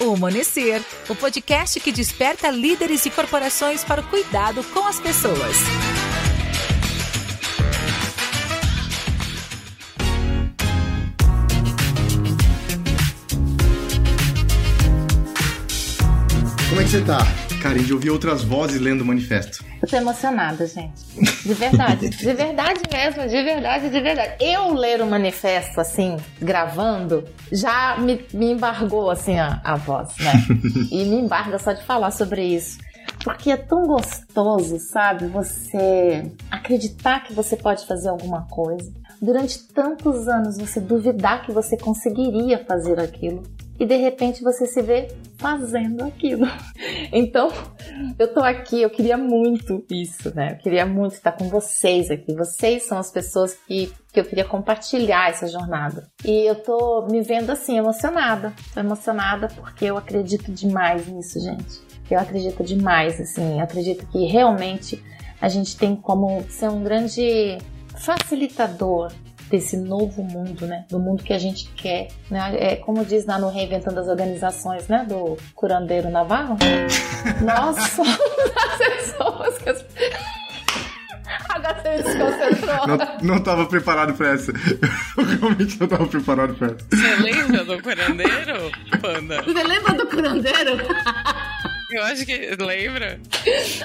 O Amanhecer, o podcast que desperta líderes e corporações para o cuidado com as pessoas. Como é que você tá? Cara, de ouvir outras vozes lendo o manifesto. Eu tô emocionada, gente. De verdade. de verdade mesmo, de verdade, de verdade. Eu ler o manifesto, assim, gravando, já me, me embargou, assim, a, a voz, né? e me embarga só de falar sobre isso. Porque é tão gostoso, sabe? Você acreditar que você pode fazer alguma coisa. Durante tantos anos você duvidar que você conseguiria fazer aquilo e de repente você se vê fazendo aquilo. Então, eu tô aqui, eu queria muito isso, né? Eu queria muito estar com vocês aqui. Vocês são as pessoas que, que eu queria compartilhar essa jornada. E eu tô me vendo assim, emocionada. Tô emocionada porque eu acredito demais nisso, gente. Eu acredito demais, assim, eu acredito que realmente a gente tem como ser um grande facilitador desse novo mundo, né? Do mundo que a gente quer, né? É como diz lá no Reinventando as Organizações, né? Do curandeiro Navarro. Nossa, as pessoas que as... Não, não tava preparado pra essa. Eu realmente não tava preparado pra essa. Você lembra do curandeiro, Panda? Você lembra do curandeiro? Eu acho que. Lembra?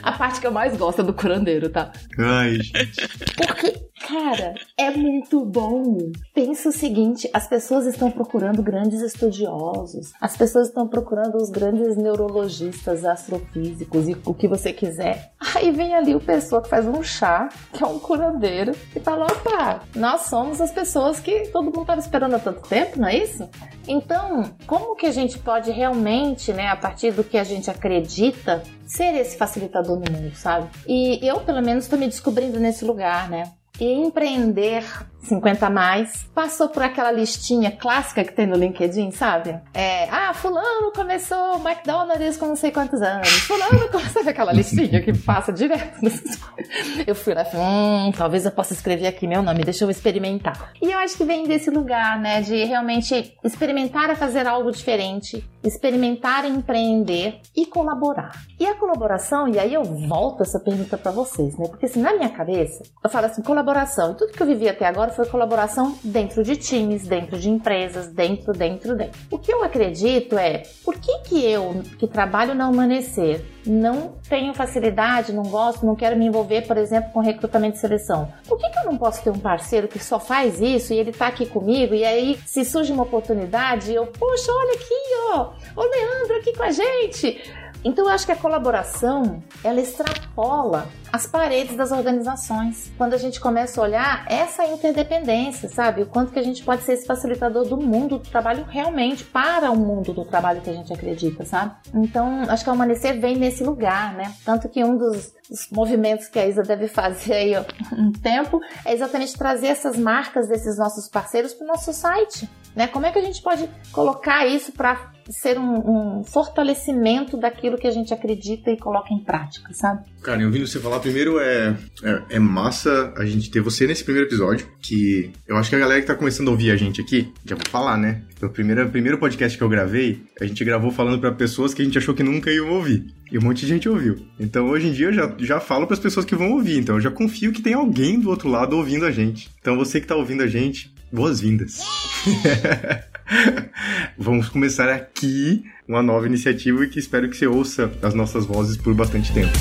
A parte que eu mais gosto é do curandeiro, tá? Ai, gente. Porque, cara, é muito bom. Pensa o seguinte: as pessoas estão procurando grandes estudiosos, as pessoas estão procurando os grandes neurologistas, astrofísicos e o que você quiser. Aí vem ali o pessoa que faz um chá, que é um curandeiro, e fala: opa, nós somos as pessoas que todo mundo estava esperando há tanto tempo, não é isso? Então, como que a gente pode realmente, né, a partir do que a gente acredita, ser esse facilitador no mundo, sabe? E eu, pelo menos, estou me descobrindo nesse lugar, né? Empreender 50 a mais, passou por aquela listinha clássica que tem no LinkedIn, sabe? É, ah, fulano começou McDonald's com não sei quantos anos. Fulano começou aquela listinha que passa direto. Eu fui lá hum, talvez eu possa escrever aqui meu nome, deixa eu experimentar. E eu acho que vem desse lugar, né, de realmente experimentar a fazer algo diferente, experimentar empreender e colaborar. E a colaboração, e aí eu volto essa pergunta para vocês, né? Porque assim, na minha cabeça, eu falo assim, colaboração, tudo que eu vivi até agora foi colaboração dentro de times, dentro de empresas, dentro, dentro, dentro. O que eu acredito é, por que que eu, que trabalho na Amanhecer, não tenho facilidade, não gosto, não quero me envolver, por exemplo, com recrutamento e seleção? Por que que eu não posso ter um parceiro que só faz isso e ele tá aqui comigo e aí se surge uma oportunidade, eu, poxa, olha aqui, ó, o Leandro aqui com a gente. Então eu acho que a colaboração, ela extrapola as paredes das organizações. Quando a gente começa a olhar essa interdependência, sabe? O quanto que a gente pode ser esse facilitador do mundo do trabalho realmente para o mundo do trabalho que a gente acredita, sabe? Então, acho que o Amanhecer vem nesse lugar, né? Tanto que um dos, dos movimentos que a Isa deve fazer aí ó, um tempo é exatamente trazer essas marcas desses nossos parceiros para o nosso site, né? Como é que a gente pode colocar isso para ser um, um, fortalecimento daquilo que a gente acredita e coloca em prática, sabe? Cara, ouvindo você falar, primeiro é, é, é, massa a gente ter você nesse primeiro episódio, que eu acho que a galera que tá começando a ouvir a gente aqui, já vou falar, né? O primeiro, primeiro podcast que eu gravei, a gente gravou falando para pessoas que a gente achou que nunca iam ouvir. E um monte de gente ouviu. Então hoje em dia eu já, já falo para as pessoas que vão ouvir. Então eu já confio que tem alguém do outro lado ouvindo a gente. Então você que tá ouvindo a gente, boas-vindas. Vamos começar aqui uma nova iniciativa e que espero que você ouça as nossas vozes por bastante tempo.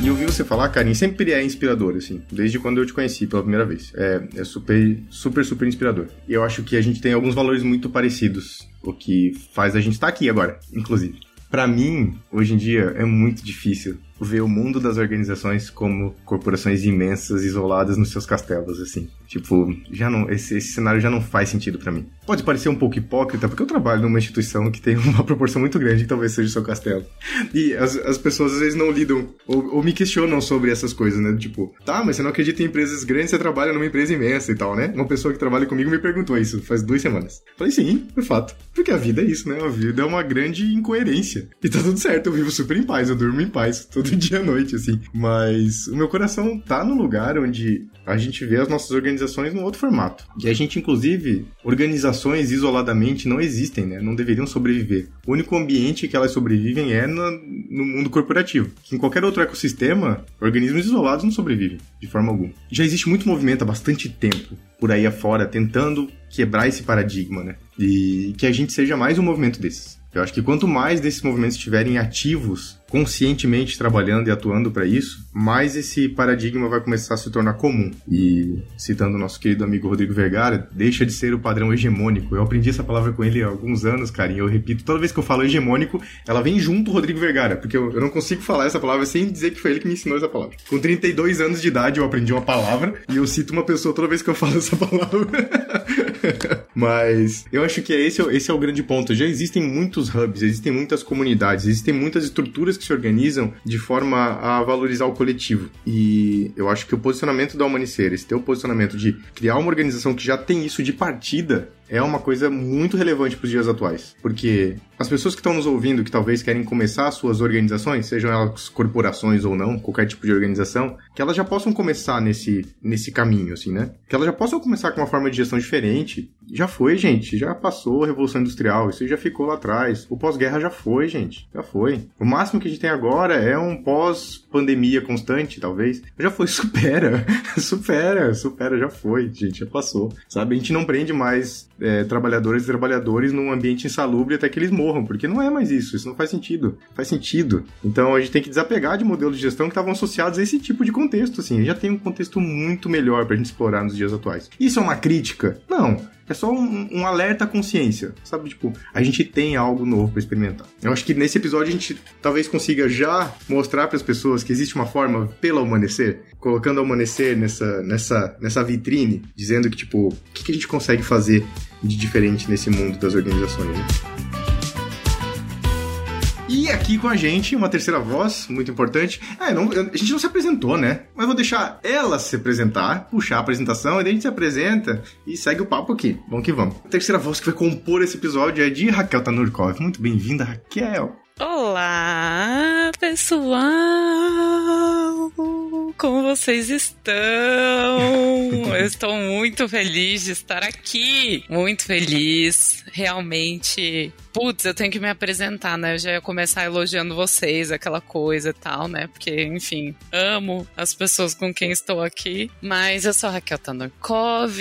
E ouvir você falar, Karim, sempre é inspirador, assim, desde quando eu te conheci pela primeira vez. É, é super, super, super inspirador. E eu acho que a gente tem alguns valores muito parecidos, o que faz a gente estar tá aqui agora, inclusive. Para mim, hoje em dia, é muito difícil ver o mundo das organizações como corporações imensas, isoladas nos seus castelos, assim. Tipo, já não, esse, esse cenário já não faz sentido para mim. Pode parecer um pouco hipócrita, porque eu trabalho numa instituição que tem uma proporção muito grande que talvez seja o seu castelo. E as, as pessoas às vezes não lidam ou, ou, me questionam sobre essas coisas, né? Tipo, tá, mas você não acredita em empresas grandes, você trabalha numa empresa imensa e tal, né? Uma pessoa que trabalha comigo me perguntou isso faz duas semanas. Falei, sim, de fato. Porque a vida é isso, né? A vida é uma grande incoerência. E tá tudo certo, eu vivo super em paz, eu durmo em paz todo dia à noite, assim. Mas o meu coração tá no lugar onde a gente vê as nossas organizações num outro formato. E a gente, inclusive, organiza organizações isoladamente não existem, né? Não deveriam sobreviver. O único ambiente que elas sobrevivem é no, mundo corporativo. Em qualquer outro ecossistema, organismos isolados não sobrevivem de forma alguma. Já existe muito movimento há bastante tempo por aí afora tentando quebrar esse paradigma, né? E que a gente seja mais um movimento desses. Eu acho que quanto mais desses movimentos estiverem ativos, conscientemente trabalhando e atuando para isso, mais esse paradigma vai começar a se tornar comum. E citando o nosso querido amigo Rodrigo Vergara, deixa de ser o padrão hegemônico. Eu aprendi essa palavra com ele há alguns anos, cara, e eu repito, toda vez que eu falo hegemônico, ela vem junto Rodrigo Vergara, porque eu, eu não consigo falar essa palavra sem dizer que foi ele que me ensinou essa palavra. Com 32 anos de idade eu aprendi uma palavra e eu cito uma pessoa toda vez que eu falo essa palavra. Mas eu acho que é esse, esse é o grande ponto. Já existem muitos hubs, existem muitas comunidades, existem muitas estruturas que se organizam de forma a valorizar o coletivo. E eu acho que o posicionamento da Humanicer, esse teu posicionamento de criar uma organização que já tem isso de partida, é uma coisa muito relevante para os dias atuais. Porque as pessoas que estão nos ouvindo, que talvez querem começar suas organizações, sejam elas corporações ou não, qualquer tipo de organização, que elas já possam começar nesse, nesse caminho, assim, né? Que elas já possam começar com uma forma de gestão diferente. Já foi, gente. Já passou a Revolução Industrial. Isso já ficou lá atrás. O pós-guerra já foi, gente. Já foi. O máximo que a gente tem agora é um pós-pandemia constante, talvez. Já foi. Supera. supera. Supera. Já foi, gente. Já passou. Sabe? A gente não prende mais é, trabalhadoras e trabalhadores num ambiente insalubre até que eles morram, porque não é mais isso, isso não faz sentido. Faz sentido. Então a gente tem que desapegar de modelos de gestão que estavam associados a esse tipo de contexto, assim. Já tem um contexto muito melhor pra gente explorar nos dias atuais. Isso é uma crítica? Não. É só um, um, alerta à consciência, sabe? Tipo, a gente tem algo novo para experimentar. Eu acho que nesse episódio a gente talvez consiga já mostrar para as pessoas que existe uma forma pelo amanhecer, colocando o amanhecer nessa, nessa, nessa vitrine, dizendo que, tipo, o que, que a gente consegue fazer de diferente nesse mundo das organizações. Né? E aqui com a gente, uma terceira voz, muito importante. É, não, a gente não se apresentou, né? Mas vou deixar ela se apresentar, puxar a apresentação, e daí a gente se apresenta e segue o papo aqui. Vamos que vamos. A terceira voz que vai compor esse episódio é de Raquel Tanurkov. Muito bem-vinda, Raquel. Olá, pessoal! Como vocês estão? Eu estou muito feliz de estar aqui. Muito feliz. Realmente putz, eu tenho que me apresentar, né? Eu já ia começar elogiando vocês, aquela coisa e tal, né? Porque, enfim, amo as pessoas com quem estou aqui. Mas eu sou Raquel Tanorkov,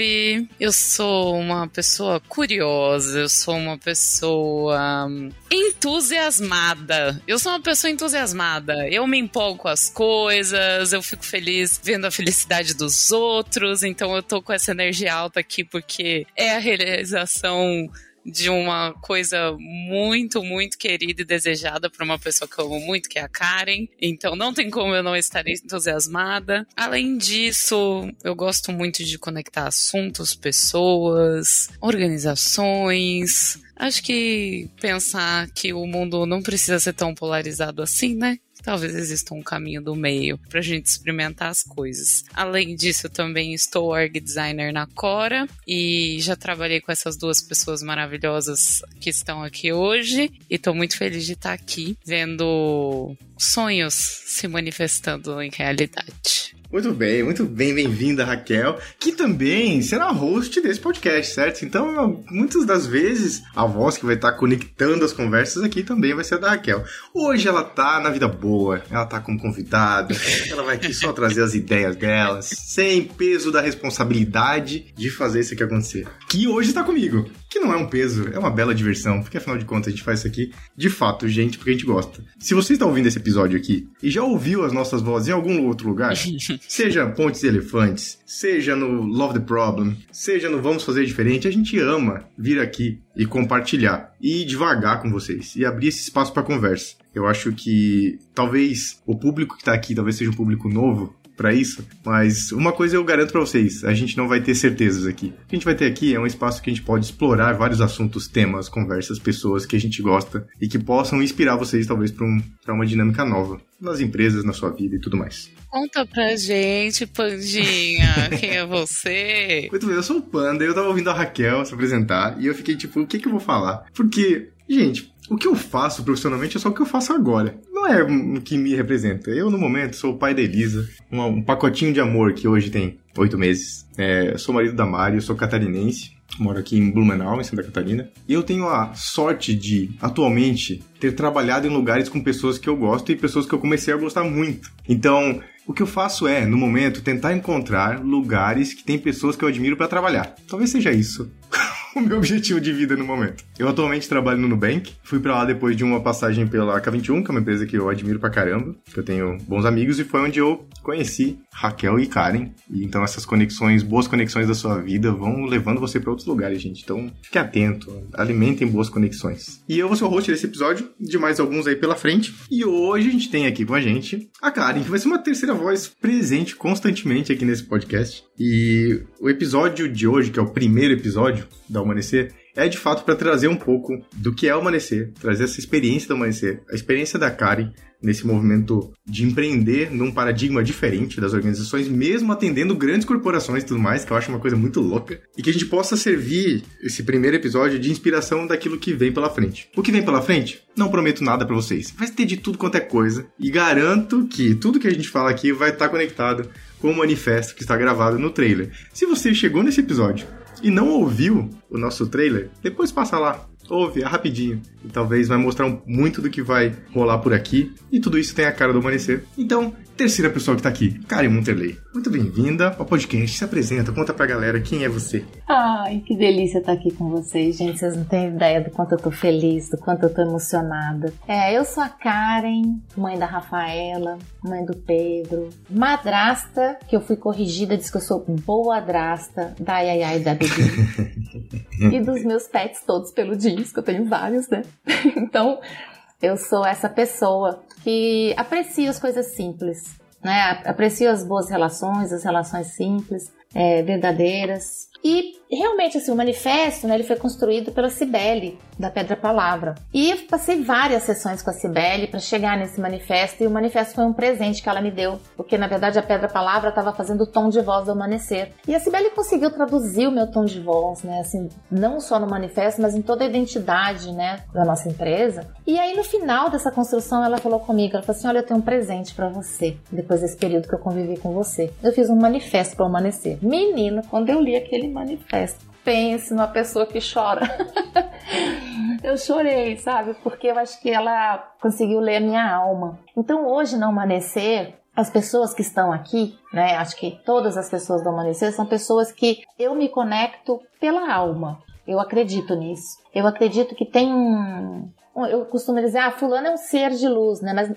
eu sou uma pessoa curiosa, eu sou uma pessoa entusiasmada. Eu sou uma pessoa entusiasmada. Eu me empolgo com as coisas, eu fico feliz vendo a felicidade dos outros, então eu tô com essa energia alta aqui porque é a realização de uma coisa muito, muito querida e desejada para uma pessoa que eu amo muito, que é a Karen. Então não tem como eu não estar entusiasmada. Além disso, eu gosto muito de conectar assuntos, pessoas, organizações. Acho que pensar que o mundo não precisa ser tão polarizado assim, né? Talvez exista um caminho do meio para a gente experimentar as coisas. Além disso, eu também estou org designer na Cora e já trabalhei com essas duas pessoas maravilhosas que estão aqui hoje e estou muito feliz de estar aqui vendo sonhos se manifestando em realidade. Muito bem, muito bem, bem-vinda, Raquel, que também será host desse podcast, certo? Então, muitas das vezes, a voz que vai estar conectando as conversas aqui também vai ser a da Raquel. Hoje ela tá na vida boa, ela tá como convidada, ela vai aqui só trazer as ideias dela, sem peso da responsabilidade de fazer isso aqui acontecer. Que hoje está comigo, que não é um peso, é uma bela diversão, porque afinal de contas a gente faz isso aqui de fato, gente, porque a gente gosta. Se você está ouvindo esse episódio aqui e já ouviu as nossas vozes em algum outro lugar, Seja Pontes e Elefantes, seja no Love the Problem, seja no Vamos Fazer Diferente, a gente ama vir aqui e compartilhar e devagar com vocês e abrir esse espaço para conversa. Eu acho que talvez o público que está aqui talvez seja um público novo para isso, mas uma coisa eu garanto para vocês, a gente não vai ter certezas aqui. O que a gente vai ter aqui é um espaço que a gente pode explorar vários assuntos, temas, conversas, pessoas que a gente gosta e que possam inspirar vocês talvez para um, uma dinâmica nova nas empresas, na sua vida e tudo mais. Conta pra gente, Pandinha, quem é você? Muito bem, eu sou o Panda, eu tava ouvindo a Raquel se apresentar e eu fiquei tipo, o que que eu vou falar? Porque, gente, o que eu faço profissionalmente é só o que eu faço agora. Não é o que me representa. Eu, no momento, sou o pai da Elisa, um, um pacotinho de amor que hoje tem oito meses. É, sou marido da Mari, sou catarinense. moro aqui em Blumenau, em Santa Catarina. E eu tenho a sorte de, atualmente, ter trabalhado em lugares com pessoas que eu gosto e pessoas que eu comecei a gostar muito. Então, o que eu faço é, no momento, tentar encontrar lugares que tem pessoas que eu admiro para trabalhar. Talvez seja isso. o meu objetivo de vida no momento. Eu atualmente trabalho no Nubank, fui para lá depois de uma passagem pela K21, que é uma empresa que eu admiro pra caramba, que eu tenho bons amigos, e foi onde eu conheci Raquel e Karen. E então essas conexões, boas conexões da sua vida vão levando você para outros lugares, gente. Então fique atento, alimentem boas conexões. E eu vou ser o host desse episódio, de mais alguns aí pela frente. E hoje a gente tem aqui com a gente a Karen, que vai ser uma terceira voz presente constantemente aqui nesse podcast. E o episódio de hoje, que é o primeiro episódio da Amanhecer, é de fato para trazer um pouco do que é o Amanhecer, trazer essa experiência do Amanhecer, a experiência da Karen nesse movimento de empreender num paradigma diferente das organizações, mesmo atendendo grandes corporações e tudo mais, que eu acho uma coisa muito louca, e que a gente possa servir esse primeiro episódio de inspiração daquilo que vem pela frente. O que vem pela frente? Não prometo nada para vocês. Vai ter de tudo quanto é coisa, e garanto que tudo que a gente fala aqui vai estar conectado com o manifesto que está gravado no trailer. Se você chegou nesse episódio e não ouviu o nosso trailer, depois passa lá, ouve, é rapidinho. E talvez vai mostrar muito do que vai rolar por aqui. E tudo isso tem a cara do amanhecer. Então, terceira pessoa que tá aqui, Karen Monterley. Muito bem-vinda ao podcast. Se apresenta, conta pra galera quem é você. Ai, que delícia estar aqui com vocês, gente. Vocês não têm ideia do quanto eu tô feliz, do quanto eu tô emocionada. É, eu sou a Karen, mãe da Rafaela, mãe do Pedro, madrasta, que eu fui corrigida, diz que eu sou boa drasta da Yayai e da Bebê. e dos meus pets todos peludinhos, que eu tenho vários, né? então, eu sou essa pessoa que aprecia as coisas simples, né? Aprecio as boas relações, as relações simples, é, verdadeiras. E realmente, assim, o manifesto, né, ele foi construído pela Cibele, da Pedra Palavra. E eu passei várias sessões com a Cibele para chegar nesse manifesto, e o manifesto foi um presente que ela me deu, porque na verdade a Pedra Palavra estava fazendo o tom de voz do amanhecer. E a Cibele conseguiu traduzir o meu tom de voz, né, assim, não só no manifesto, mas em toda a identidade, né, da nossa empresa. E aí no final dessa construção ela falou comigo, ela falou assim: "Olha, eu tenho um presente para você, depois desse período que eu convivi com você. Eu fiz um manifesto para o amanhecer". Menina, quando eu li aquele manifesto Pense numa pessoa que chora. eu chorei, sabe? Porque eu acho que ela conseguiu ler a minha alma. Então hoje no amanhecer, as pessoas que estão aqui, né? Acho que todas as pessoas do amanhecer são pessoas que eu me conecto pela alma. Eu acredito nisso. Eu acredito que tem um, eu costumo dizer, ah, fulano é um ser de luz, né? Mas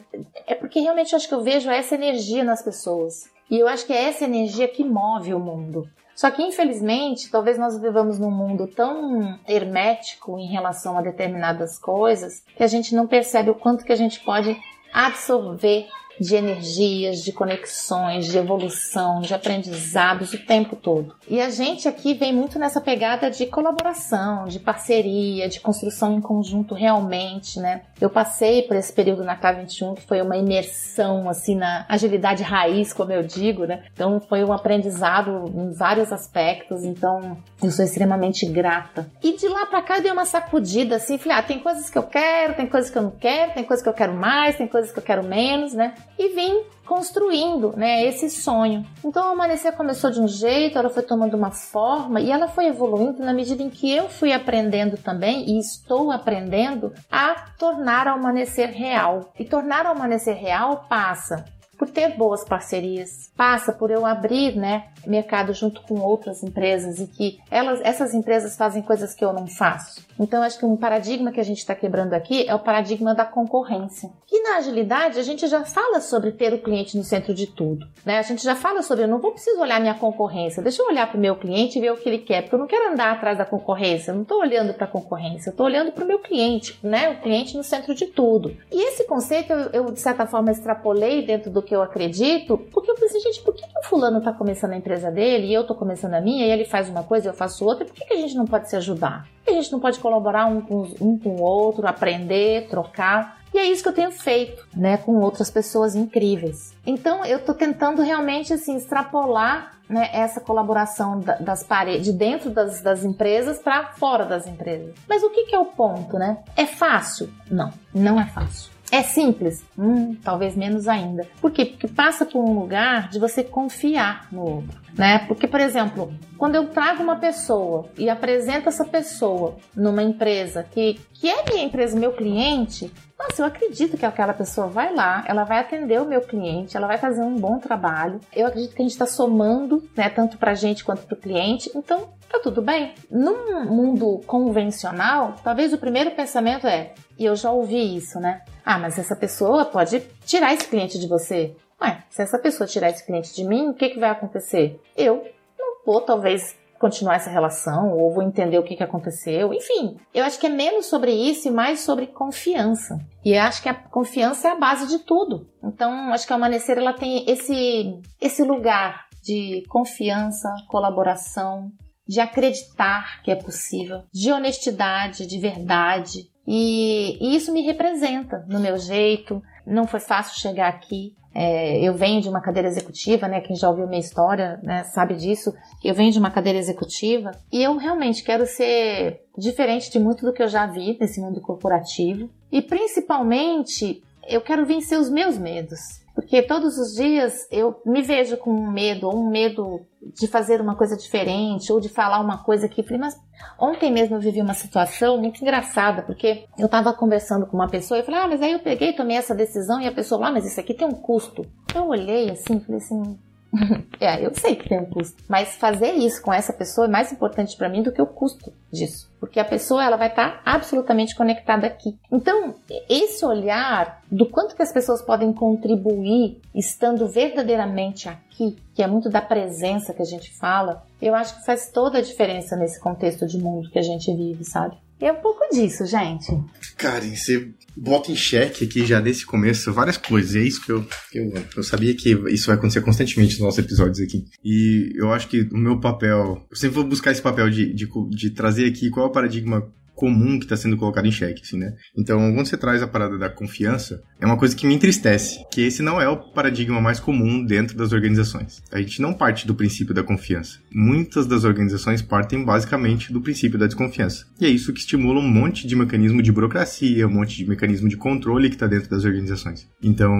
é porque realmente eu acho que eu vejo essa energia nas pessoas. E eu acho que é essa energia que move o mundo. Só que, infelizmente, talvez nós vivamos num mundo tão hermético em relação a determinadas coisas que a gente não percebe o quanto que a gente pode absorver de energias, de conexões, de evolução, de aprendizados o tempo todo. E a gente aqui vem muito nessa pegada de colaboração, de parceria, de construção em conjunto realmente, né? Eu passei por esse período na K21 que foi uma imersão assim na agilidade raiz, como eu digo, né? Então foi um aprendizado em vários aspectos, então eu sou extremamente grata. E de lá para cá eu dei uma sacudida assim, falei, ah, tem coisas que eu quero, tem coisas que eu não quero, tem coisas que eu quero mais, tem coisas que eu quero menos, né? E vim construindo, né, esse sonho. Então o amanhecer começou de um jeito, ela foi tomando uma forma e ela foi evoluindo na medida em que eu fui aprendendo também e estou aprendendo a tornar o amanhecer real. E tornar o amanhecer real passa por ter boas parcerias, passa por eu abrir, né, mercado junto com outras empresas e que elas, essas empresas fazem coisas que eu não faço. Então, acho que um paradigma que a gente está quebrando aqui é o paradigma da concorrência. E na agilidade, a gente já fala sobre ter o cliente no centro de tudo. Né? A gente já fala sobre, eu não vou precisar olhar minha concorrência, deixa eu olhar para o meu cliente e ver o que ele quer, porque eu não quero andar atrás da concorrência, eu não estou olhando para a concorrência, eu estou olhando para o meu cliente, né? o cliente no centro de tudo. E esse conceito eu, eu, de certa forma, extrapolei dentro do que eu acredito, porque eu pensei, gente, por que, que o fulano está começando a empresa dele e eu estou começando a minha, e ele faz uma coisa e eu faço outra, por que, que a gente não pode se ajudar? a gente não pode colaborar um com, um com o outro, aprender, trocar. E é isso que eu tenho feito, né, com outras pessoas incríveis. Então eu estou tentando realmente assim extrapolar né, essa colaboração das paredes de dentro das, das empresas para fora das empresas. Mas o que, que é o ponto, né? É fácil? Não, não é fácil. É simples? Hum, talvez menos ainda. Por quê? Porque passa por um lugar de você confiar no outro. Né? Porque, por exemplo, quando eu trago uma pessoa e apresento essa pessoa numa empresa que, que é minha empresa, meu cliente, nossa, eu acredito que aquela pessoa vai lá, ela vai atender o meu cliente, ela vai fazer um bom trabalho. Eu acredito que a gente está somando, né, tanto para a gente quanto para o cliente. Então, tá tudo bem. Num mundo convencional, talvez o primeiro pensamento é, e eu já ouvi isso, né? Ah, mas essa pessoa pode tirar esse cliente de você. Ué, se essa pessoa tirar esse cliente de mim, o que, que vai acontecer? Eu não vou, talvez, continuar essa relação, ou vou entender o que, que aconteceu. Enfim, eu acho que é menos sobre isso e mais sobre confiança. E eu acho que a confiança é a base de tudo. Então, acho que a Amanecer ela tem esse, esse lugar de confiança, colaboração, de acreditar que é possível, de honestidade, de verdade, e, e isso me representa no meu jeito. Não foi fácil chegar aqui. É, eu venho de uma cadeira executiva, né? Quem já ouviu minha história, né, sabe disso. Eu venho de uma cadeira executiva e eu realmente quero ser diferente de muito do que eu já vi nesse mundo corporativo. E principalmente, eu quero vencer os meus medos. Porque todos os dias eu me vejo com um medo, ou um medo de fazer uma coisa diferente, ou de falar uma coisa que. Falei, mas ontem mesmo eu vivi uma situação muito engraçada, porque eu estava conversando com uma pessoa e falei, ah, mas aí eu peguei, tomei essa decisão, e a pessoa, ah, mas isso aqui tem um custo. Eu olhei assim, falei assim, é, eu sei que tem um custo, mas fazer isso com essa pessoa é mais importante para mim do que o custo disso, porque a pessoa ela vai estar tá absolutamente conectada aqui. Então, esse olhar do quanto que as pessoas podem contribuir estando verdadeiramente aqui, que é muito da presença que a gente fala, eu acho que faz toda a diferença nesse contexto de mundo que a gente vive, sabe? E é um pouco disso, gente. Karen, você bota em xeque aqui já nesse começo várias coisas. E é isso que eu, eu, eu sabia que isso vai acontecer constantemente nos nossos episódios aqui. E eu acho que o meu papel. Eu sempre vou buscar esse papel de, de, de trazer aqui qual é o paradigma comum que está sendo colocado em xeque, assim, né? Então, quando você traz a parada da confiança, é uma coisa que me entristece, que esse não é o paradigma mais comum dentro das organizações. A gente não parte do princípio da confiança. Muitas das organizações partem basicamente do princípio da desconfiança. E é isso que estimula um monte de mecanismo de burocracia, um monte de mecanismo de controle que está dentro das organizações. Então,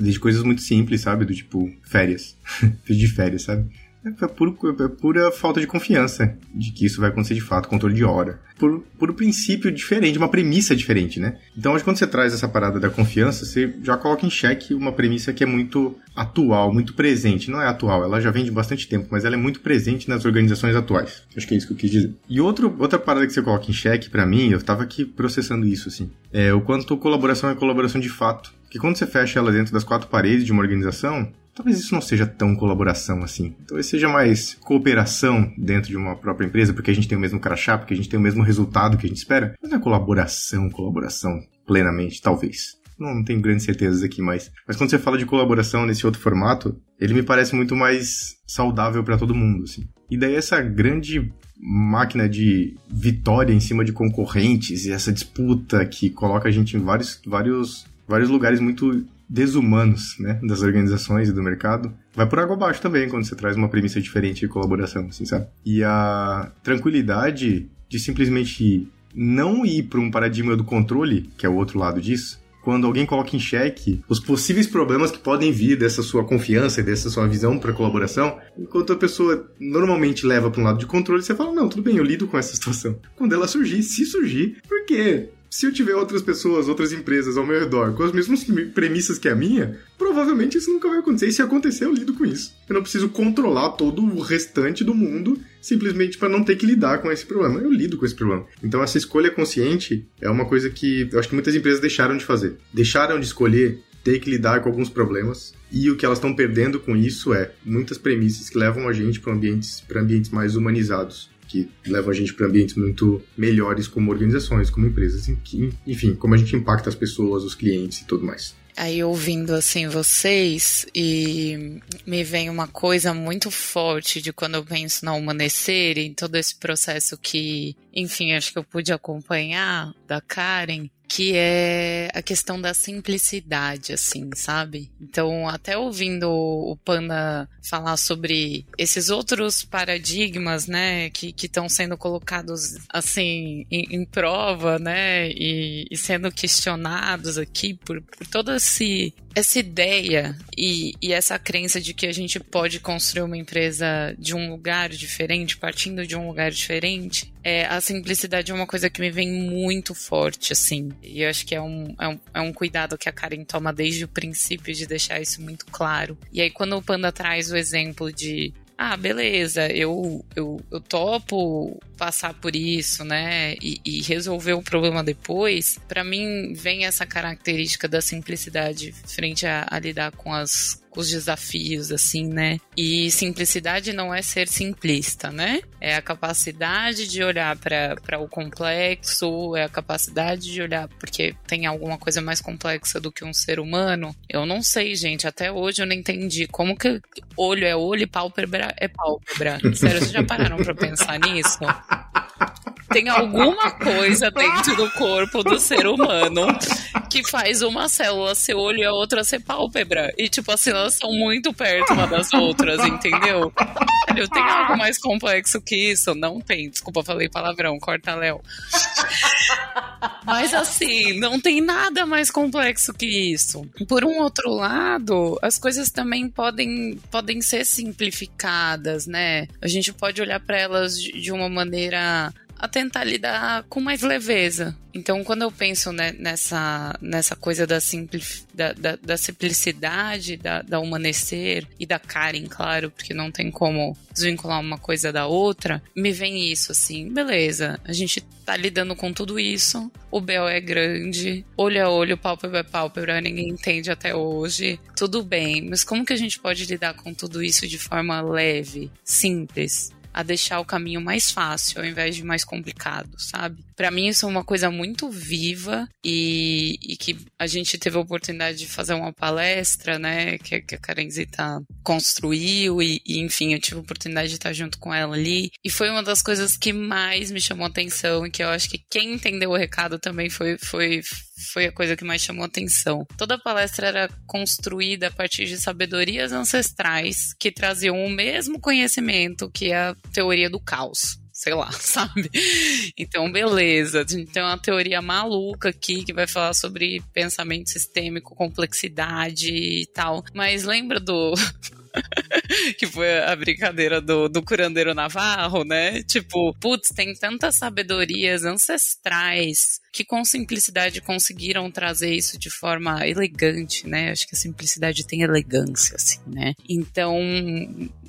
desde coisas muito simples, sabe? Do tipo, férias. de férias, sabe? É, puro, é pura falta de confiança de que isso vai acontecer de fato, controle de hora. Por, por um princípio diferente, uma premissa diferente, né? Então, hoje, quando você traz essa parada da confiança, você já coloca em xeque uma premissa que é muito atual, muito presente. Não é atual, ela já vem de bastante tempo, mas ela é muito presente nas organizações atuais. Acho que é isso que eu quis dizer. E outro, outra parada que você coloca em xeque, para mim, eu tava aqui processando isso, assim, é o quanto colaboração é colaboração de fato. Que quando você fecha ela dentro das quatro paredes de uma organização, talvez isso não seja tão colaboração assim. Talvez seja mais cooperação dentro de uma própria empresa, porque a gente tem o mesmo crachá, porque a gente tem o mesmo resultado que a gente espera. Mas não é colaboração, colaboração plenamente, talvez. Não, não tenho grandes certezas aqui, mas, mas quando você fala de colaboração nesse outro formato, ele me parece muito mais saudável para todo mundo, assim. E daí essa grande máquina de vitória em cima de concorrentes e essa disputa que coloca a gente em vários, vários, vários lugares muito desumanos, né, das organizações e do mercado, vai por água abaixo também quando você traz uma premissa diferente de colaboração, assim, sabe? E a tranquilidade de simplesmente não ir para um paradigma do controle, que é o outro lado disso, quando alguém coloca em xeque os possíveis problemas que podem vir dessa sua confiança e dessa sua visão para colaboração, enquanto a pessoa normalmente leva para um lado de controle, você fala: "Não, tudo bem, eu lido com essa situação". Quando ela surgir, se surgir, por quê? Se eu tiver outras pessoas, outras empresas ao meu redor com as mesmas premissas que a minha, provavelmente isso nunca vai acontecer. E se acontecer, eu lido com isso. Eu não preciso controlar todo o restante do mundo simplesmente para não ter que lidar com esse problema. Eu lido com esse problema. Então, essa escolha consciente é uma coisa que eu acho que muitas empresas deixaram de fazer. Deixaram de escolher ter que lidar com alguns problemas. E o que elas estão perdendo com isso é muitas premissas que levam a gente para ambientes, ambientes mais humanizados que levam a gente para ambientes muito melhores como organizações, como empresas, enfim, como a gente impacta as pessoas, os clientes e tudo mais. Aí ouvindo assim vocês e me vem uma coisa muito forte de quando eu penso no amanhecer em todo esse processo que, enfim, acho que eu pude acompanhar da Karen, que é a questão da simplicidade, assim, sabe? Então, até ouvindo o Panda falar sobre esses outros paradigmas, né, que estão sendo colocados, assim, em, em prova, né, e, e, sendo questionados aqui por, por toda esse, essa ideia e, e essa crença de que a gente pode construir uma empresa de um lugar diferente, partindo de um lugar diferente, é, a simplicidade é uma coisa que me vem muito forte, assim. E eu acho que é um, é, um, é um cuidado que a Karen toma desde o princípio de deixar isso muito claro. E aí, quando o Panda traz o exemplo de ah, beleza, eu, eu, eu topo passar por isso, né, e, e resolver o problema depois, para mim vem essa característica da simplicidade frente a, a lidar com as os desafios, assim, né? E simplicidade não é ser simplista, né? É a capacidade de olhar para o complexo, é a capacidade de olhar, porque tem alguma coisa mais complexa do que um ser humano. Eu não sei, gente, até hoje eu não entendi como que olho é olho e pálpebra é pálpebra. Sério, vocês já pararam para pensar nisso? tem alguma coisa dentro do corpo do ser humano que faz uma célula ser olho e a outra ser pálpebra. E, tipo assim, elas são muito perto uma das outras, entendeu? Eu tenho algo mais complexo que isso? Não tem. Desculpa, falei palavrão, corta Léo. Mas assim, não tem nada mais complexo que isso. Por um outro lado, as coisas também podem, podem ser simplificadas, né? A gente pode olhar para elas de uma maneira a tentar lidar com mais leveza. Então, quando eu penso né, nessa, nessa coisa da, simplif, da, da, da, simplicidade, da, da humanecer e da Karen, claro, porque não tem como desvincular uma coisa da outra, me vem isso assim, beleza, a gente tá lidando com tudo isso, o Bel é grande, olho a olho, pálpebra é pálpebra, ninguém entende até hoje, tudo bem, mas como que a gente pode lidar com tudo isso de forma leve, simples? A deixar o caminho mais fácil ao invés de mais complicado, sabe? Para mim isso é uma coisa muito viva e, e, que a gente teve a oportunidade de fazer uma palestra, né, que, que a Karenzita construiu e, e, enfim, eu tive a oportunidade de estar junto com ela ali e foi uma das coisas que mais me chamou atenção e que eu acho que quem entendeu o recado também foi, foi foi a coisa que mais chamou atenção. Toda a palestra era construída a partir de sabedorias ancestrais que traziam o mesmo conhecimento que a teoria do caos sei lá, sabe? Então, beleza. A gente tem uma teoria maluca aqui que vai falar sobre pensamento sistêmico, complexidade e tal. Mas lembra do. que foi a brincadeira do, do curandeiro navarro, né? Tipo, putz, tem tantas sabedorias ancestrais que com simplicidade conseguiram trazer isso de forma elegante, né? Acho que a simplicidade tem elegância, assim, né? Então,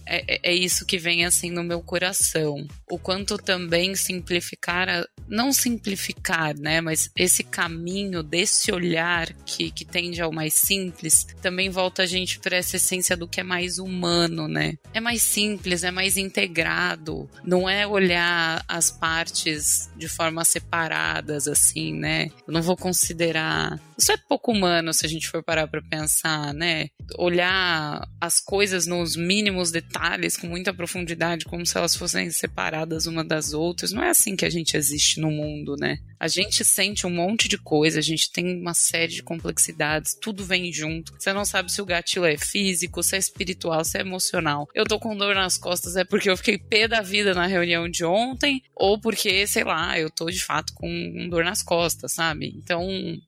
é, é, é isso que vem assim no meu coração. O quanto também simplificar, não simplificar, né, mas esse caminho desse olhar que, que tende ao mais simples, também volta a gente para essa essência do que é mais humano, né? É mais simples, é mais integrado, não é olhar as partes de forma separadas assim, né? Eu não vou considerar isso é pouco humano se a gente for parar para pensar, né? Olhar as coisas nos mínimos detalhes, com muita profundidade, como se elas fossem separadas uma das outras. Não é assim que a gente existe no mundo, né? A gente sente um monte de coisa, a gente tem uma série de complexidades, tudo vem junto. Você não sabe se o gatilho é físico, se é espiritual, se é emocional. Eu tô com dor nas costas é porque eu fiquei pé da vida na reunião de ontem, ou porque, sei lá, eu tô de fato com dor nas costas, sabe? Então,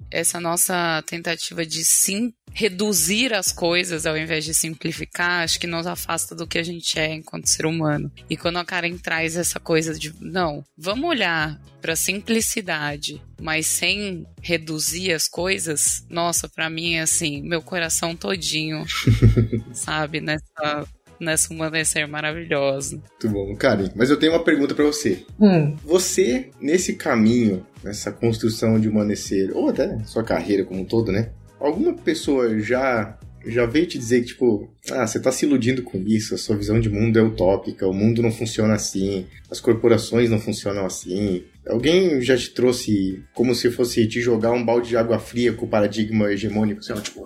essa nossa tentativa de sim reduzir as coisas ao invés de simplificar, acho que nos afasta do que a gente é enquanto ser humano. E quando a Karen traz essa coisa de, não, vamos olhar para simplicidade, mas sem reduzir as coisas, nossa, para mim é assim, meu coração todinho, sabe, nessa nessa humanecer maravilhosa. Muito bom, Karen. Mas eu tenho uma pergunta para você. Hum. Você, nesse caminho, nessa construção de humanecer, ou até sua carreira como um todo, né? Alguma pessoa já já veio te dizer que, tipo, ah, você tá se iludindo com isso, a sua visão de mundo é utópica, o mundo não funciona assim, as corporações não funcionam assim. Alguém já te trouxe como se fosse te jogar um balde de água fria com o paradigma hegemônico, sei lá, tipo,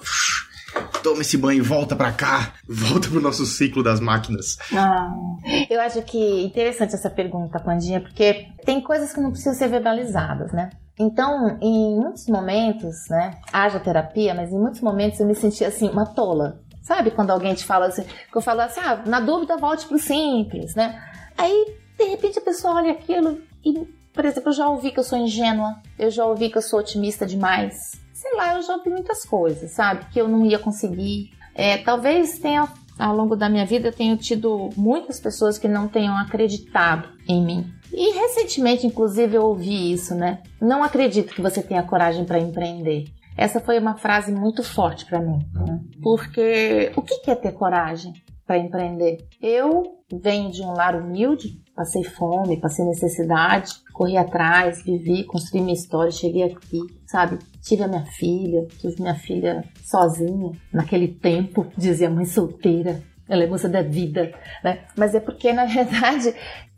toma esse banho, e volta pra cá, volta pro nosso ciclo das máquinas. Ah, eu acho que interessante essa pergunta, Pandinha, porque tem coisas que não precisam ser verbalizadas, né? Então, em muitos momentos, né, haja terapia, mas em muitos momentos eu me sentia assim, uma tola. Sabe quando alguém te fala assim, que eu falo assim, ah, na dúvida volte pro simples, né? Aí, de repente, a pessoa olha aquilo e, por exemplo, eu já ouvi que eu sou ingênua, eu já ouvi que eu sou otimista demais. Sei lá, eu já ouvi muitas coisas, sabe? Que eu não ia conseguir. É, talvez tenha, ao longo da minha vida, eu tenha tido muitas pessoas que não tenham acreditado em mim. E recentemente, inclusive, eu ouvi isso, né? Não acredito que você tenha coragem para empreender. Essa foi uma frase muito forte para mim, né? porque o que é ter coragem para empreender? Eu venho de um lar humilde, passei fome, passei necessidade, corri atrás, vivi, construí minha história, cheguei aqui, sabe? Tive a minha filha, tive minha filha sozinha naquele tempo, dizia mãe solteira. Ela é moça da vida, né? Mas é porque, na verdade,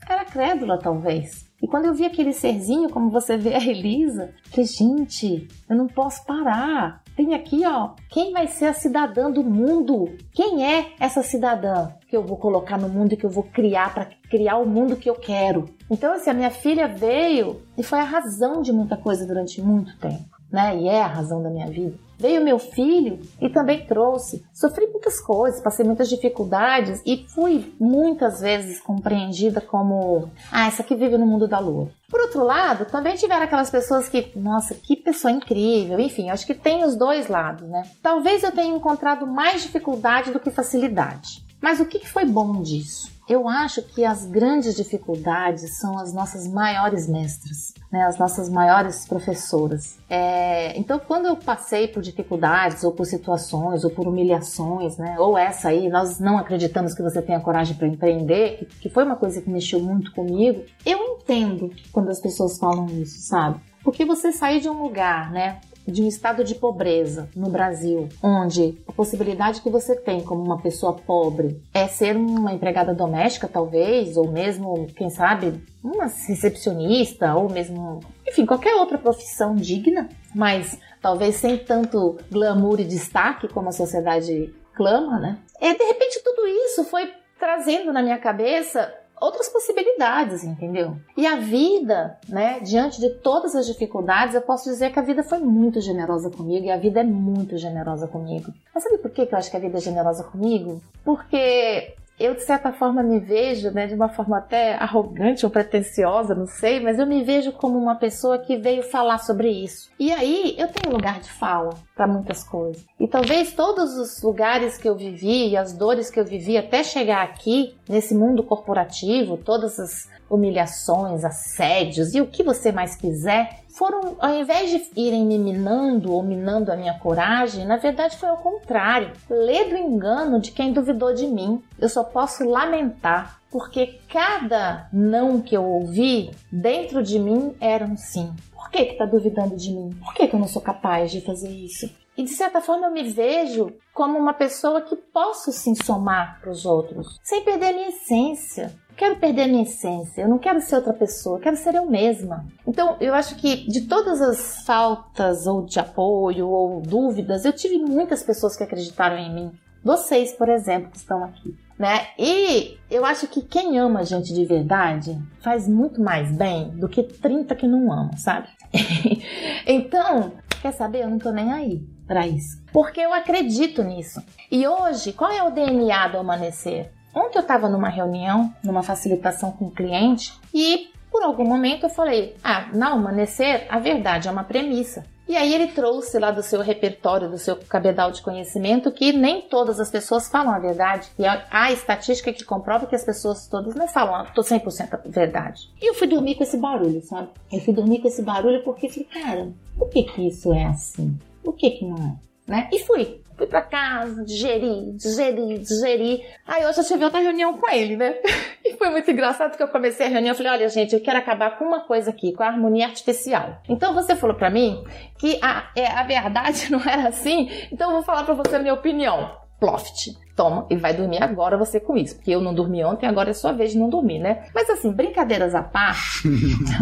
era crédula, talvez. E quando eu vi aquele serzinho, como você vê a Elisa, falei, gente, eu não posso parar. Tem aqui, ó, quem vai ser a cidadã do mundo? Quem é essa cidadã que eu vou colocar no mundo e que eu vou criar para criar o mundo que eu quero? Então, assim, a minha filha veio e foi a razão de muita coisa durante muito tempo, né? E é a razão da minha vida. Veio meu filho e também trouxe. Sofri muitas coisas, passei muitas dificuldades e fui muitas vezes compreendida como, ah, essa aqui vive no mundo da lua. Por outro lado, também tiveram aquelas pessoas que, nossa, que pessoa incrível. Enfim, acho que tem os dois lados, né? Talvez eu tenha encontrado mais dificuldade do que facilidade. Mas o que foi bom disso? Eu acho que as grandes dificuldades são as nossas maiores mestras, né? as nossas maiores professoras. É, então, quando eu passei por dificuldades, ou por situações, ou por humilhações, né? ou essa aí, nós não acreditamos que você tenha coragem para empreender, que, que foi uma coisa que mexeu muito comigo, eu entendo quando as pessoas falam isso, sabe? Porque você sair de um lugar, né, de um estado de pobreza no Brasil, onde a possibilidade que você tem como uma pessoa pobre é ser uma empregada doméstica, talvez, ou mesmo, quem sabe, uma recepcionista, ou mesmo, enfim, qualquer outra profissão digna, mas talvez sem tanto glamour e destaque como a sociedade clama, né? É, de repente tudo isso foi trazendo na minha cabeça outras possibilidades, entendeu? E a vida, né, diante de todas as dificuldades, eu posso dizer que a vida foi muito generosa comigo e a vida é muito generosa comigo. Mas sabe por que eu acho que a vida é generosa comigo? Porque eu de certa forma me vejo, né, de uma forma até arrogante ou pretensiosa, não sei, mas eu me vejo como uma pessoa que veio falar sobre isso. E aí eu tenho lugar de fala para muitas coisas. E talvez todos os lugares que eu vivi e as dores que eu vivi até chegar aqui nesse mundo corporativo, todas as humilhações, assédios e o que você mais quiser, foram, ao invés de irem me minando ou minando a minha coragem, na verdade foi ao contrário. Lê do engano de quem duvidou de mim. Eu só posso lamentar, porque cada não que eu ouvi dentro de mim era um sim. Por que que tá duvidando de mim? Por que que eu não sou capaz de fazer isso? E de certa forma eu me vejo como uma pessoa que posso sim somar para os outros, sem perder a minha essência quero perder minha essência, eu não quero ser outra pessoa, eu quero ser eu mesma. Então, eu acho que de todas as faltas ou de apoio ou dúvidas, eu tive muitas pessoas que acreditaram em mim. Vocês, por exemplo, que estão aqui. Né? E eu acho que quem ama a gente de verdade faz muito mais bem do que 30 que não amam, sabe? então, quer saber? Eu não tô nem aí para isso. Porque eu acredito nisso. E hoje, qual é o DNA do amanhecer? Ontem eu estava numa reunião, numa facilitação com um cliente, e por algum momento eu falei: Ah, na Amanhecer, a verdade é uma premissa. E aí ele trouxe lá do seu repertório, do seu cabedal de conhecimento, que nem todas as pessoas falam a verdade. E há estatística que comprova que as pessoas todas não falam 100% a verdade. E eu fui dormir com esse barulho, sabe? Eu fui dormir com esse barulho porque falei, cara, por que que isso é assim? Por que que não é? Né? E fui. Fui pra casa, digeri, digeri, digeri. Aí hoje eu tive outra reunião com ele, né? E foi muito engraçado que eu comecei a reunião e falei: olha, gente, eu quero acabar com uma coisa aqui, com a harmonia artificial. Então você falou pra mim que a, é, a verdade não era assim, então eu vou falar pra você a minha opinião. Ploft. Toma e vai dormir agora você com isso. Porque eu não dormi ontem, agora é sua vez de não dormir, né? Mas assim, brincadeiras à parte,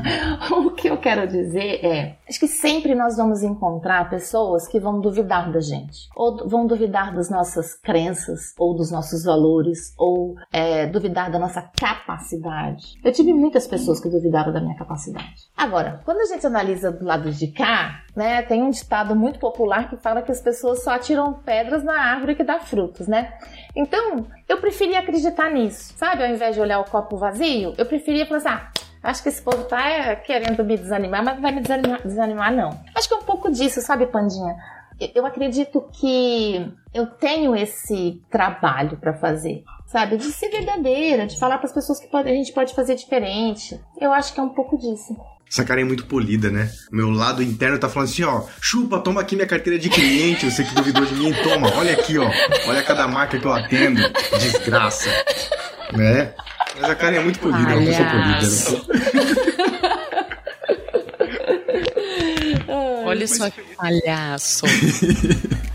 o que eu quero dizer é: Acho que sempre nós vamos encontrar pessoas que vão duvidar da gente, ou vão duvidar das nossas crenças, ou dos nossos valores, ou é, duvidar da nossa capacidade. Eu tive muitas pessoas que duvidaram da minha capacidade. Agora, quando a gente analisa do lado de cá, né, tem um ditado muito popular que fala que as pessoas só atiram pedras na árvore que dá frutos, né? Então, eu preferia acreditar nisso, sabe? Ao invés de olhar o copo vazio, eu preferia falar assim, ah, Acho que esse povo tá é, querendo me desanimar, mas não vai me desanimar, desanimar, não. Acho que é um pouco disso, sabe, Pandinha? Eu acredito que eu tenho esse trabalho para fazer, sabe? De ser verdadeira, de falar para as pessoas que pode, a gente pode fazer diferente. Eu acho que é um pouco disso. Essa cara é muito polida, né? Meu lado interno tá falando assim, ó, chupa, toma aqui minha carteira de cliente, você que duvidou de mim, toma, olha aqui, ó, olha cada marca que eu atendo, desgraça, né? Mas a Karen é muito polida, é uma pessoa polida. Né? Olha só que palhaço.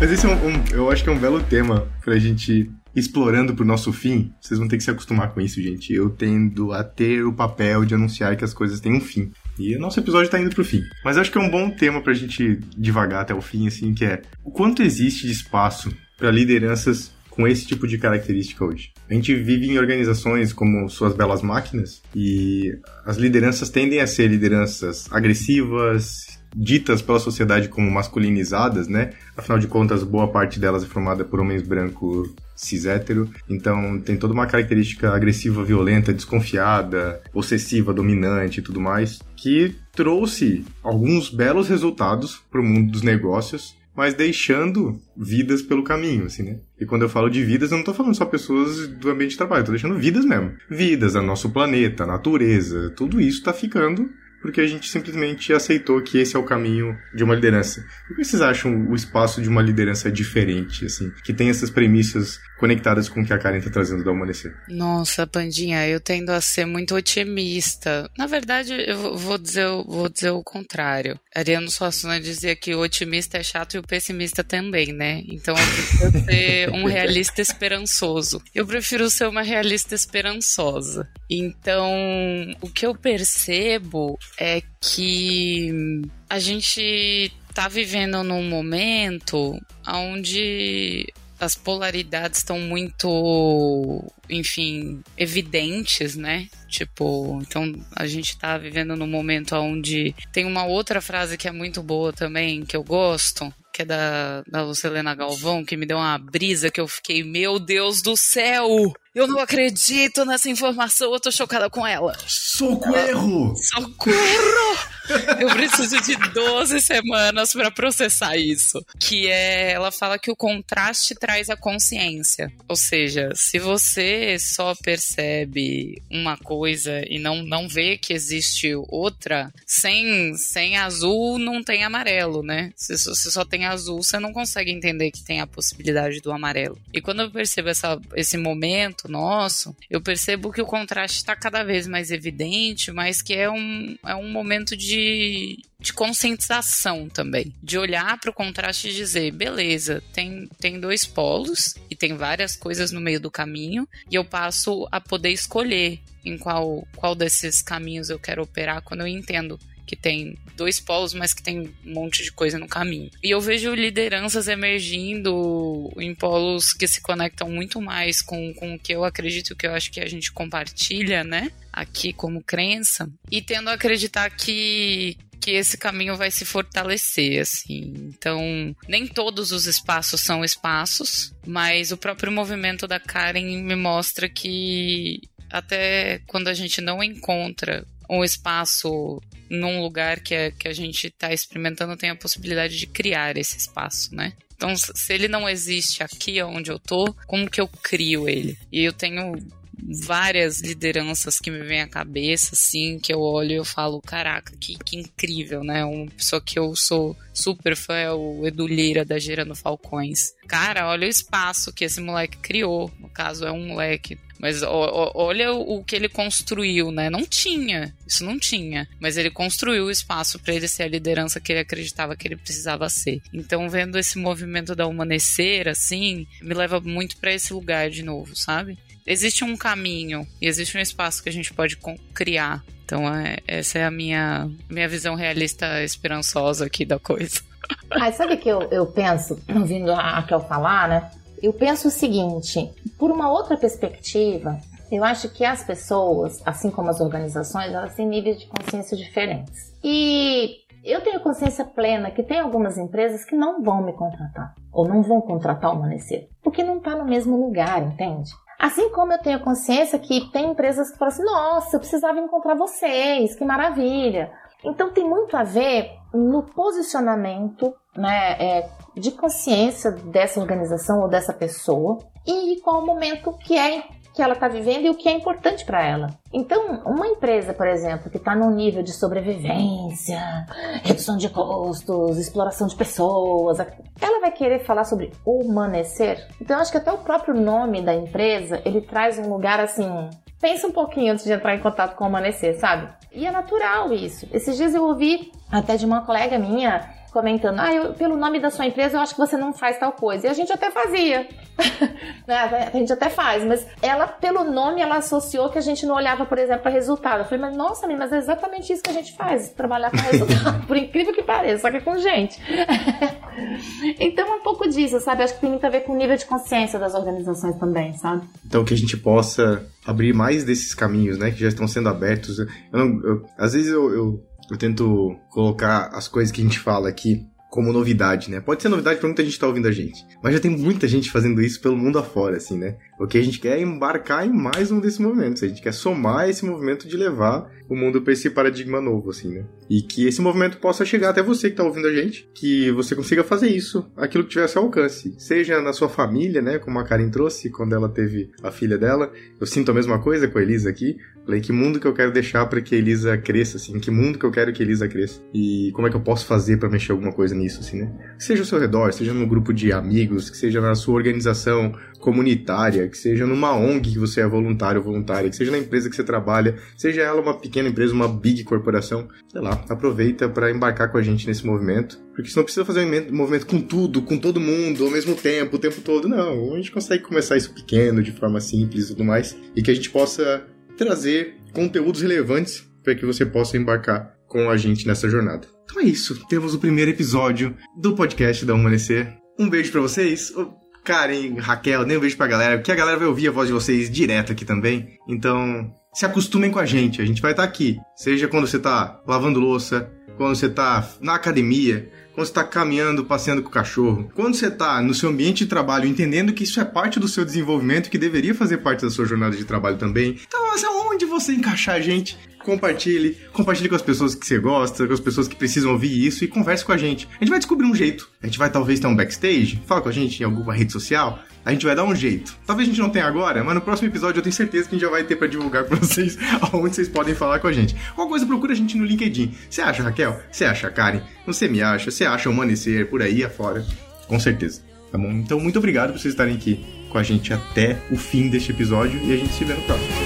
Mas esse é um, um, eu acho que é um belo tema pra gente explorando pro nosso fim. Vocês vão ter que se acostumar com isso, gente. Eu tendo a ter o papel de anunciar que as coisas têm um fim. E o nosso episódio tá indo pro fim. Mas acho que é um bom tema pra gente devagar até o fim, assim, que é o quanto existe de espaço para lideranças com esse tipo de característica hoje. A gente vive em organizações como suas belas máquinas e as lideranças tendem a ser lideranças agressivas, ditas pela sociedade como masculinizadas, né? Afinal de contas, boa parte delas é formada por homens brancos cis hétero, então tem toda uma característica agressiva, violenta, desconfiada, possessiva, dominante e tudo mais, que trouxe alguns belos resultados para o mundo dos negócios, mas deixando vidas pelo caminho, assim, né? E quando eu falo de vidas, eu não tô falando só pessoas do ambiente de trabalho, eu tô deixando vidas mesmo. Vidas, a nosso planeta, a natureza, tudo isso tá ficando porque a gente simplesmente aceitou que esse é o caminho de uma liderança. O que vocês acham o espaço de uma liderança diferente, assim, que tem essas premissas conectadas com o que a Karen está trazendo do Amanhecer? Nossa, Pandinha, eu tendo a ser muito otimista. Na verdade, eu vou dizer, vou dizer o contrário. Ariano Suassuna dizia que o otimista é chato e o pessimista também, né? Então eu prefiro ser um realista esperançoso. Eu prefiro ser uma realista esperançosa. Então, o que eu percebo é que a gente tá vivendo num momento onde as polaridades estão muito, enfim, evidentes, né? Tipo, então a gente tá vivendo num momento onde tem uma outra frase que é muito boa também, que eu gosto, que é da, da Lucelena Galvão, que me deu uma brisa que eu fiquei, meu Deus do céu! Eu não acredito nessa informação, eu tô chocada com ela. Socorro! Socorro! Eu preciso de 12 semanas para processar isso. Que é, ela fala que o contraste traz a consciência. Ou seja, se você só percebe uma coisa e não, não vê que existe outra, sem, sem azul não tem amarelo, né? Se você só tem azul, você não consegue entender que tem a possibilidade do amarelo. E quando eu percebo essa, esse momento nosso, eu percebo que o contraste está cada vez mais evidente, mas que é um, é um momento de de, conscientização também. De olhar para o contraste e dizer, beleza, tem, tem dois polos e tem várias coisas no meio do caminho, e eu passo a poder escolher em qual, qual desses caminhos eu quero operar quando eu entendo que tem dois polos, mas que tem um monte de coisa no caminho. E eu vejo lideranças emergindo em polos que se conectam muito mais com, com o que eu acredito, que eu acho que a gente compartilha, né? Aqui como crença, e tendo a acreditar que, que esse caminho vai se fortalecer, assim. Então, nem todos os espaços são espaços, mas o próprio movimento da Karen me mostra que até quando a gente não encontra um espaço num lugar que, é, que a gente está experimentando, tem a possibilidade de criar esse espaço, né? Então, se ele não existe aqui onde eu tô, como que eu crio ele? E eu tenho várias lideranças que me vêm à cabeça, assim, que eu olho e eu falo, caraca, que, que incrível, né? Uma pessoa que eu sou super fã é o Edu Lira, da Gerando Falcões. Cara, olha o espaço que esse moleque criou. No caso, é um moleque mas olha o, que ele construiu, né? Não tinha, isso não tinha. Mas ele construiu o espaço para ele ser a liderança que ele acreditava que ele precisava ser. Então, vendo esse movimento da humanecer, assim, me leva muito para esse lugar de novo, sabe? Existe um caminho e existe um espaço que a gente pode criar. Então, é, essa é a minha, minha visão realista esperançosa aqui da coisa. Mas sabe o que eu, eu penso, ouvindo a Raquel falar, né? Eu penso o seguinte: por uma outra perspectiva, eu acho que as pessoas, assim como as organizações, elas têm níveis de consciência diferentes. E eu tenho consciência plena que tem algumas empresas que não vão me contratar, ou não vão contratar o Manecer, porque não está no mesmo lugar, entende? Assim como eu tenho consciência que tem empresas que falam assim: nossa, eu precisava encontrar vocês, que maravilha. Então tem muito a ver no posicionamento né, é, de consciência dessa organização ou dessa pessoa e qual o momento que é que ela está vivendo e o que é importante para ela. Então, uma empresa, por exemplo, que está num nível de sobrevivência, redução de custos, exploração de pessoas, ela vai querer falar sobre humanecer. Então, acho que até o próprio nome da empresa ele traz um lugar assim. Pensa um pouquinho antes de entrar em contato com o amanhecer, sabe? E é natural isso. Esses dias eu ouvi até de uma colega minha comentando, ah, eu, pelo nome da sua empresa eu acho que você não faz tal coisa. E a gente até fazia. Né, a gente até faz, mas ela, pelo nome, ela associou que a gente não olhava, por exemplo, para resultado. Eu falei, mas nossa, mas é exatamente isso que a gente faz, trabalhar com resultado, por incrível que pareça, só que é com gente. então é um pouco disso, sabe? Acho que tem muito a ver com o nível de consciência das organizações também, sabe? Então que a gente possa abrir mais desses caminhos, né, que já estão sendo abertos. Eu não, eu, às vezes eu, eu eu tento colocar as coisas que a gente fala aqui como novidade, né? Pode ser novidade para muita gente que tá ouvindo a gente, mas já tem muita gente fazendo isso pelo mundo afora, assim, né? O que a gente quer é embarcar em mais um desses movimentos, a gente quer somar esse movimento de levar o mundo para esse paradigma novo, assim, né? E que esse movimento possa chegar até você que tá ouvindo a gente, que você consiga fazer isso, aquilo que tiver seu alcance, seja na sua família, né? Como a Karen trouxe quando ela teve a filha dela. Eu sinto a mesma coisa com a Elisa aqui. Falei, que mundo que eu quero deixar para que a Elisa cresça, assim? Que mundo que eu quero que a Elisa cresça? E como é que eu posso fazer para mexer alguma coisa nisso, assim, né? Seja ao seu redor, seja num grupo de amigos, que seja na sua organização comunitária, que seja numa ONG que você é voluntário ou voluntária, que seja na empresa que você trabalha, seja ela uma pequena empresa, uma big corporação, sei lá, aproveita para embarcar com a gente nesse movimento, porque você não precisa fazer um movimento com tudo, com todo mundo, ao mesmo tempo, o tempo todo, não. A gente consegue começar isso pequeno, de forma simples e tudo mais, e que a gente possa trazer conteúdos relevantes para que você possa embarcar com a gente nessa jornada. Então é isso, temos o primeiro episódio do podcast da Humanecer. Um beijo para vocês. Karen, Raquel, nem um beijo pra galera, porque a galera vai ouvir a voz de vocês direto aqui também. Então, se acostumem com a gente, a gente vai estar tá aqui. Seja quando você tá lavando louça, quando você tá na academia, quando você está caminhando, passeando com o cachorro, quando você está no seu ambiente de trabalho, entendendo que isso é parte do seu desenvolvimento, que deveria fazer parte da sua jornada de trabalho também. Então, assim, onde você encaixar a gente, compartilhe, compartilhe com as pessoas que você gosta, com as pessoas que precisam ouvir isso e converse com a gente. A gente vai descobrir um jeito. A gente vai talvez ter um backstage, fala com a gente em alguma rede social, a gente vai dar um jeito. Talvez a gente não tenha agora, mas no próximo episódio eu tenho certeza que a gente já vai ter para divulgar para vocês aonde vocês podem falar com a gente. Qualquer coisa, procura a gente no LinkedIn. Você acha, Raquel? Você acha, Karen? Você me acha? Você acha o Manecer por aí afora? Com certeza. Tá bom? Então, muito obrigado por vocês estarem aqui com a gente até o fim deste episódio e a gente se vê no próximo.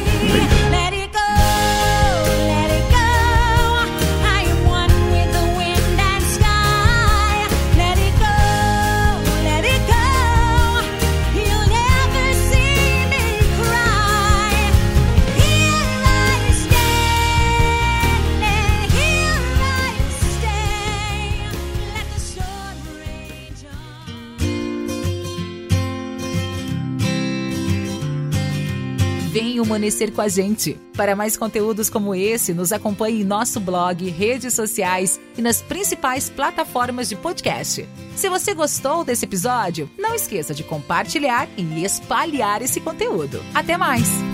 Humanecer com a gente. Para mais conteúdos como esse, nos acompanhe em nosso blog, redes sociais e nas principais plataformas de podcast. Se você gostou desse episódio, não esqueça de compartilhar e espalhar esse conteúdo. Até mais!